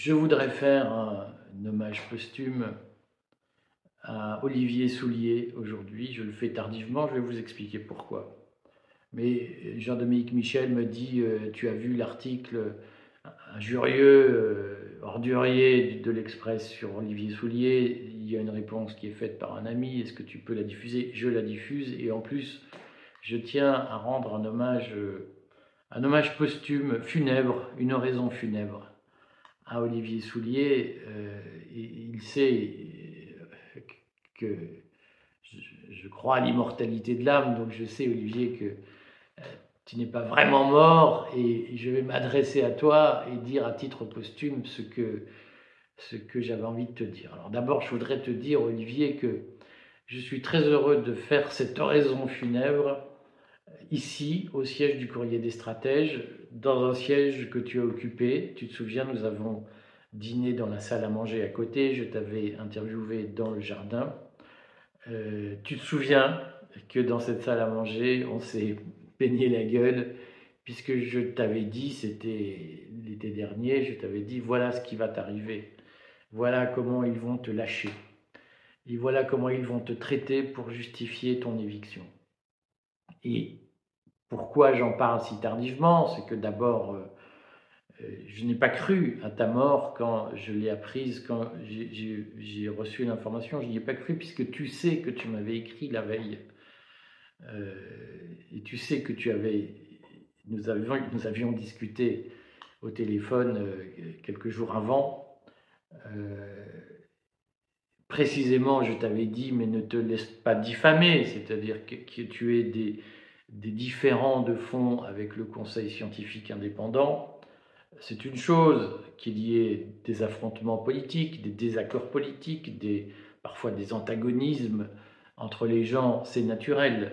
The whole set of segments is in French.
je voudrais faire un, hommage posthume à Olivier Soulier aujourd'hui. Je le fais tardivement, je vais vous expliquer pourquoi. Mais Jean-Dominique Michel me dit euh, Tu as vu l'article injurieux, euh, ordurier de l'Express sur Olivier Soulier Il y a une réponse qui est faite par un ami Est-ce que tu peux la diffuser? Je la diffuse et en plus, je tiens à rendre un hommage, euh, un hommage posthume, funèbre, une oraison funèbre à Olivier Soulier. il sait que je crois à l'immortalité de l'âme, donc je sais, Olivier, que tu n'es pas vraiment mort et je vais m'adresser à toi et dire à titre posthume ce que, ce que j'avais envie de te dire. Alors d'abord, je voudrais te dire, Olivier, que je suis très heureux de faire cette oraison funèbre ici, au siège du Courrier des Stratèges, dans un siège que tu as occupé. Tu te souviens, nous avons dîné dans la salle à manger à côté, je t'avais interviewé dans le jardin. Euh, tu te souviens que dans cette salle à manger, on s'est peigner la gueule, puisque je t'avais dit, c'était l'été dernier, je t'avais dit, voilà ce qui va t'arriver, voilà comment ils vont te lâcher, et voilà comment ils vont te traiter pour justifier ton éviction. Et pourquoi j'en parle si tardivement C'est que d'abord, euh, euh, je n'ai pas cru à ta mort quand je l'ai apprise, quand j'ai reçu l'information, je n'y ai pas cru puisque tu sais que tu m'avais écrit la veille euh, et tu sais que nous avions, discuté au téléphone quelques jours avant. Précisément, je t'avais dit, mais ne te laisse pas diffamer, c'est-à-dire que, tu aies des, différends de fond avec le Conseil scientifique indépendant. C'est une chose qu'il y ait des affrontements politiques, des désaccords politiques, des, parfois des antagonismes entre les gens, c'est naturel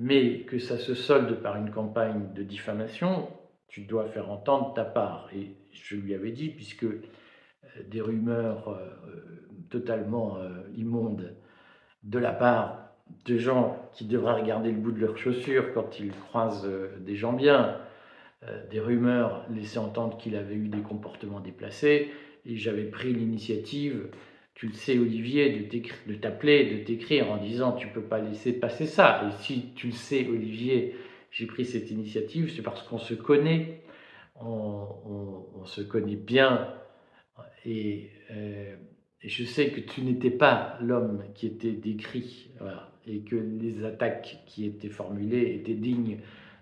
mais que ça se solde par une campagne de diffamation, tu dois faire entendre ta part. Et je lui avais dit, puisque euh, des rumeurs euh, totalement euh, immondes de la part de gens qui devraient regarder le bout de leurs chaussures quand ils croisent des gens bien, des rumeurs laissaient entendre qu'il avait eu des comportements déplacés, et j'avais pris l'initiative tu le sais, Olivier, de t'appeler, de t'écrire en disant tu peux pas laisser passer ça. Et si tu le sais, Olivier, j'ai pris cette initiative, c'est parce qu'on se connaît, on, se connaît bien. Et, euh, et, je sais que tu n'étais pas l'homme qui était décrit, et que les attaques qui étaient formulées étaient dignes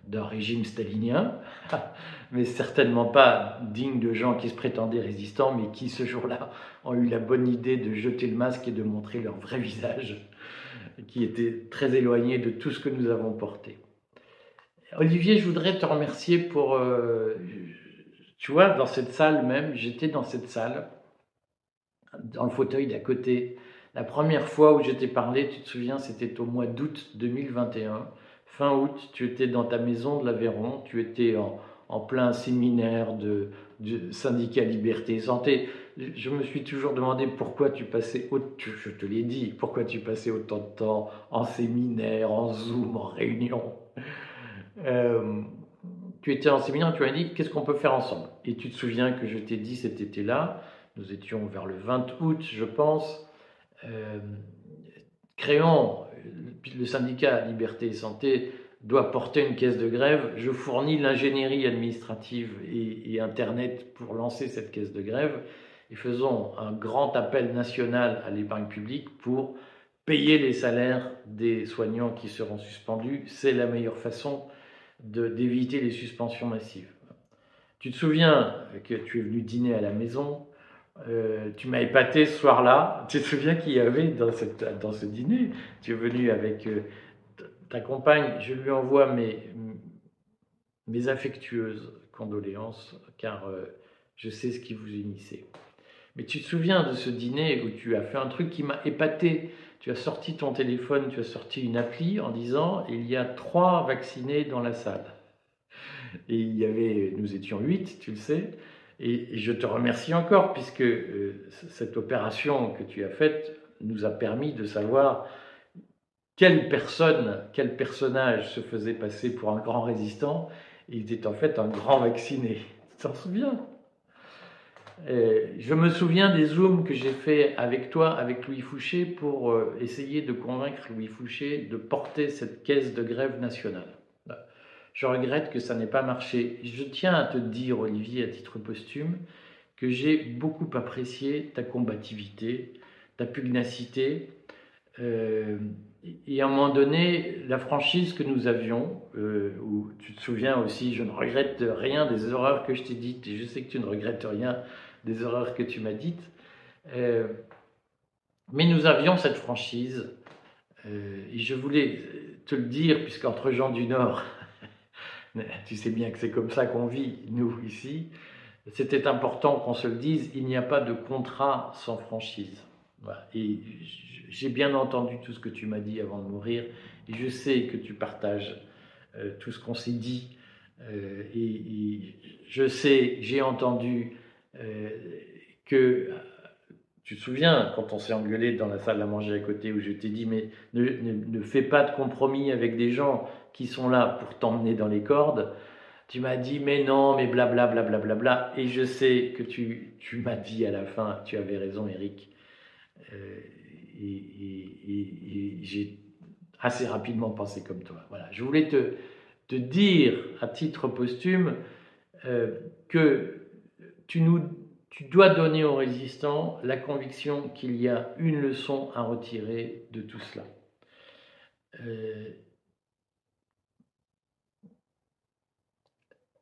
d'un régime stalinien, mais certainement pas digne de gens qui se prétendaient résistants, mais qui ce jour-là ont eu la bonne idée de jeter le masque et de montrer leur vrai visage, qui était très éloigné de tout ce que nous avons porté. Olivier, je voudrais te remercier pour... Euh, tu vois, dans cette salle même, j'étais dans cette salle, dans le fauteuil d'à côté. La première fois où je t'ai parlé, tu te souviens, c'était au mois d'août 2021 fin août, tu étais dans ta maison de l'Aveyron, tu étais en, plein séminaire de, syndicat Liberté et Santé. Je me suis toujours demandé pourquoi tu passais, je te l'ai dit, pourquoi tu passais autant de temps en séminaire, en Zoom, en réunion. Euh, tu étais en séminaire, tu m'as dit qu'est-ce qu'on peut faire ensemble? Et tu te souviens que je t'ai dit cet été-là, nous étions vers le 20 août, je pense, euh, créons le syndicat Liberté et Santé doit porter une caisse de grève. Je fournis l'ingénierie administrative et, Internet pour lancer cette caisse de grève et faisons un grand appel national à l'épargne publique pour payer les salaires des soignants qui seront suspendus. C'est la meilleure façon d'éviter les suspensions massives. Tu te souviens que tu es venu dîner à la maison, euh, tu m'as épaté ce soir-là. Tu te souviens qu'il y avait dans, ce dîner Tu es venu avec euh, ta compagne. Je lui envoie mes, mes affectueuses condoléances, car euh, je sais ce qui vous unissait. Mais tu te souviens de ce dîner où tu as fait un truc qui m'a épaté. Tu as sorti ton téléphone, tu as sorti une appli en disant il y a trois vaccinés dans la salle. Et il y avait, nous étions huit, tu le sais. Et je te remercie encore, puisque euh, cette opération que tu as faite nous a permis de savoir quelle personne, quel personnage se faisait passer pour un grand résistant. il était en fait un grand vacciné. Tu t'en souviens? Euh, je me souviens des zooms que j'ai fait avec toi, avec Louis Fouché, pour euh, essayer de convaincre Louis Fouché de porter cette caisse de grève nationale. Je regrette que ça n'ait pas marché. Je tiens à te dire, Olivier, à titre posthume, que j'ai beaucoup apprécié ta combativité, ta pugnacité, euh, et à un moment donné, la franchise que nous avions, euh, où tu te souviens aussi, je ne regrette rien des horreurs que je t'ai dites, et je sais que tu ne regrettes rien des horreurs que tu m'as dites, euh, mais nous avions cette franchise, et je voulais te le dire, puisqu'entre gens du Nord, tu sais bien que c'est comme ça qu'on vit, nous, ici, c'était important qu'on se le dise, il n'y a pas de contrat sans franchise. Et j'ai bien entendu tout ce que tu m'as dit avant de mourir, et je sais que tu partages euh, tout ce qu'on s'est dit, euh, et, je sais, j'ai entendu euh, que, tu te souviens, quand on s'est engueulé dans la salle à manger à côté, où je t'ai dit, mais ne, ne, fais pas de compromis avec des gens qui sont là pour t'emmener dans les cordes, tu m'as dit, mais non, mais blablabla, bla, bla, bla, et je sais que tu, tu m'as dit à la fin, tu avais raison Eric, euh, et, j'ai assez rapidement pensé comme toi. Voilà. Je voulais te, te dire à titre posthume euh, que tu, nous, tu dois donner aux résistants la conviction qu'il y a une leçon à retirer de tout cela. Euh,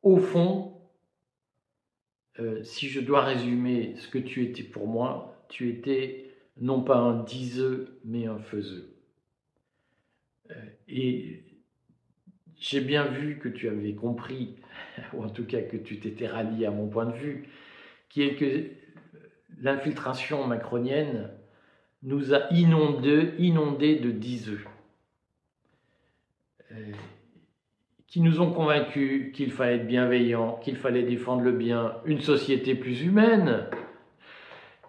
au fond, si je dois résumer ce que tu étais pour moi, tu étais non pas un diseux, mais un faiseux. Euh, et j'ai bien vu que tu avais compris, ou en tout cas que tu t'étais rallié à mon point de vue, qui est que l'infiltration macronienne nous a inondés, inondés de diseux, euh, qui nous ont convaincus qu'il fallait être bienveillant, qu'il fallait défendre le bien, une société plus humaine,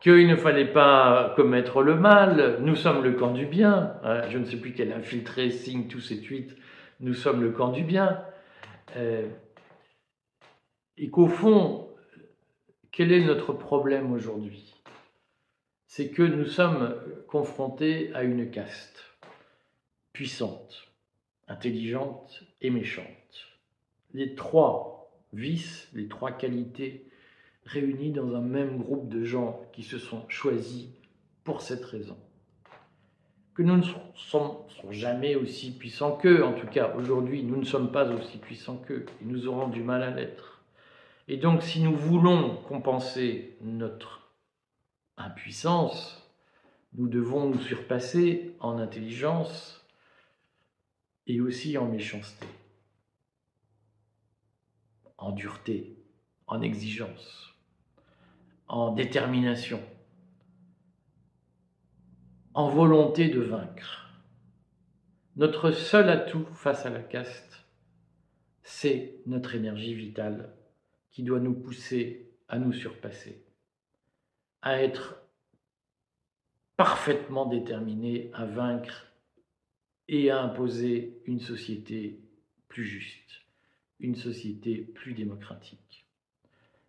qu'il ne fallait pas commettre le mal, nous sommes le camp du bien, hein, je ne sais plus quel infiltré signe tous ces tweets, nous sommes le camp du bien, euh, et qu'au fond, quel est notre problème aujourd'hui? C'est que nous sommes confrontés à une caste puissante, intelligente et méchante. Les trois vices, les trois qualités réunis dans un même groupe de gens qui se sont choisis pour cette raison. Que nous ne sommes, jamais aussi puissants qu'eux, en tout cas aujourd'hui nous ne sommes pas aussi puissants qu'eux, et nous aurons du mal à l'être. Et donc si nous voulons compenser notre impuissance, nous devons nous surpasser en intelligence et aussi en méchanceté, en dureté, en exigence en détermination, en volonté de vaincre. Notre seul atout face à la caste, c'est notre énergie vitale qui doit nous pousser à nous surpasser, à être parfaitement déterminés à vaincre et à imposer une société plus juste, une société plus démocratique.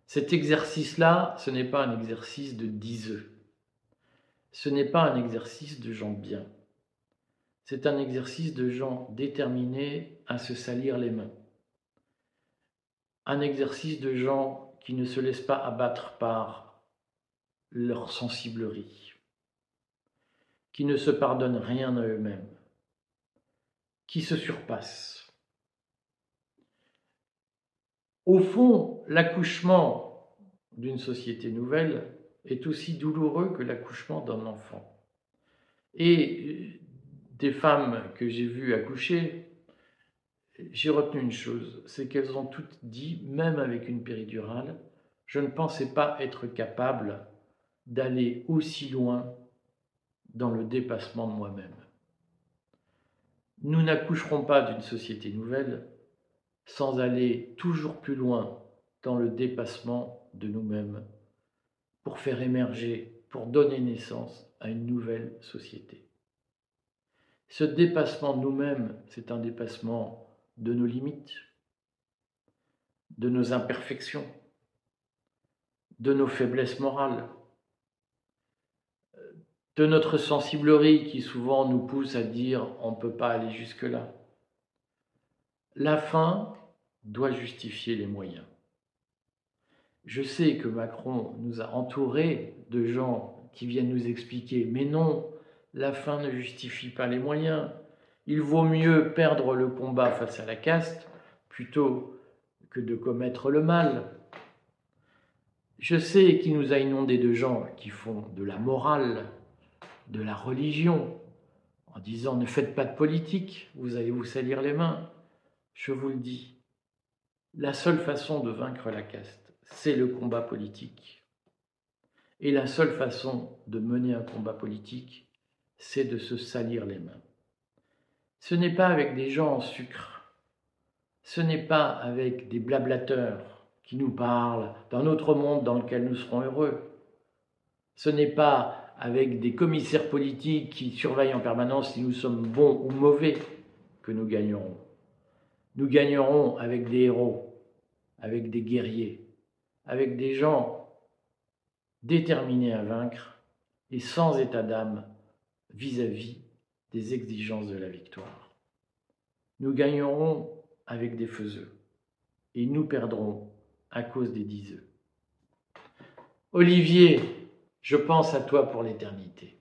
Cet exercice-là, ce n'est pas un exercice de diseux. Ce n'est pas un exercice de gens bien. C'est un exercice de gens déterminés à se salir les mains. Un exercice de gens qui ne se laissent pas abattre par leur sensiblerie, qui ne se pardonnent rien à eux-mêmes, qui se surpassent Au fond, l'accouchement d'une société nouvelle est aussi douloureux que l'accouchement d'un enfant. Et des femmes que j'ai vues accoucher, j'ai retenu une chose, c'est qu'elles ont toutes dit, même avec une péridurale, je ne pensais pas être capable d'aller aussi loin dans le dépassement de moi-même. Nous n'accoucherons pas d'une société nouvelle sans aller toujours plus loin dans le dépassement de nous-mêmes pour faire émerger, pour donner naissance à une nouvelle société. Ce dépassement de nous-mêmes, c'est un dépassement de nos limites, de nos imperfections, de nos faiblesses morales, de notre sensiblerie qui souvent nous pousse à dire on ne peut pas aller jusque-là. La fin doit justifier les moyens. Je sais que Macron nous a entourés de gens qui viennent nous expliquer, mais non, la fin ne justifie pas les moyens. Il vaut mieux perdre le combat face à la caste plutôt que de commettre le mal. Je sais qu'il nous a inondés de gens qui font de la morale, de la religion, en disant ne faites pas de politique, vous allez vous salir les mains. Je vous le dis, la seule façon de vaincre la caste, c'est le combat politique. Et la seule façon de mener un combat politique, c'est de se salir les mains. Ce n'est pas avec des gens en sucre, ce n'est pas avec des blablateurs qui nous parlent d'un autre monde dans lequel nous serons heureux. Ce n'est pas avec des commissaires politiques qui surveillent en permanence si nous sommes bons ou mauvais que nous gagnerons. Nous gagnerons avec des héros, avec des guerriers, avec des gens déterminés à vaincre et sans état d'âme vis-à-vis des exigences de la victoire. Nous gagnerons avec des faiseux et nous perdrons à cause des diseux. Olivier, je pense à toi pour l'éternité.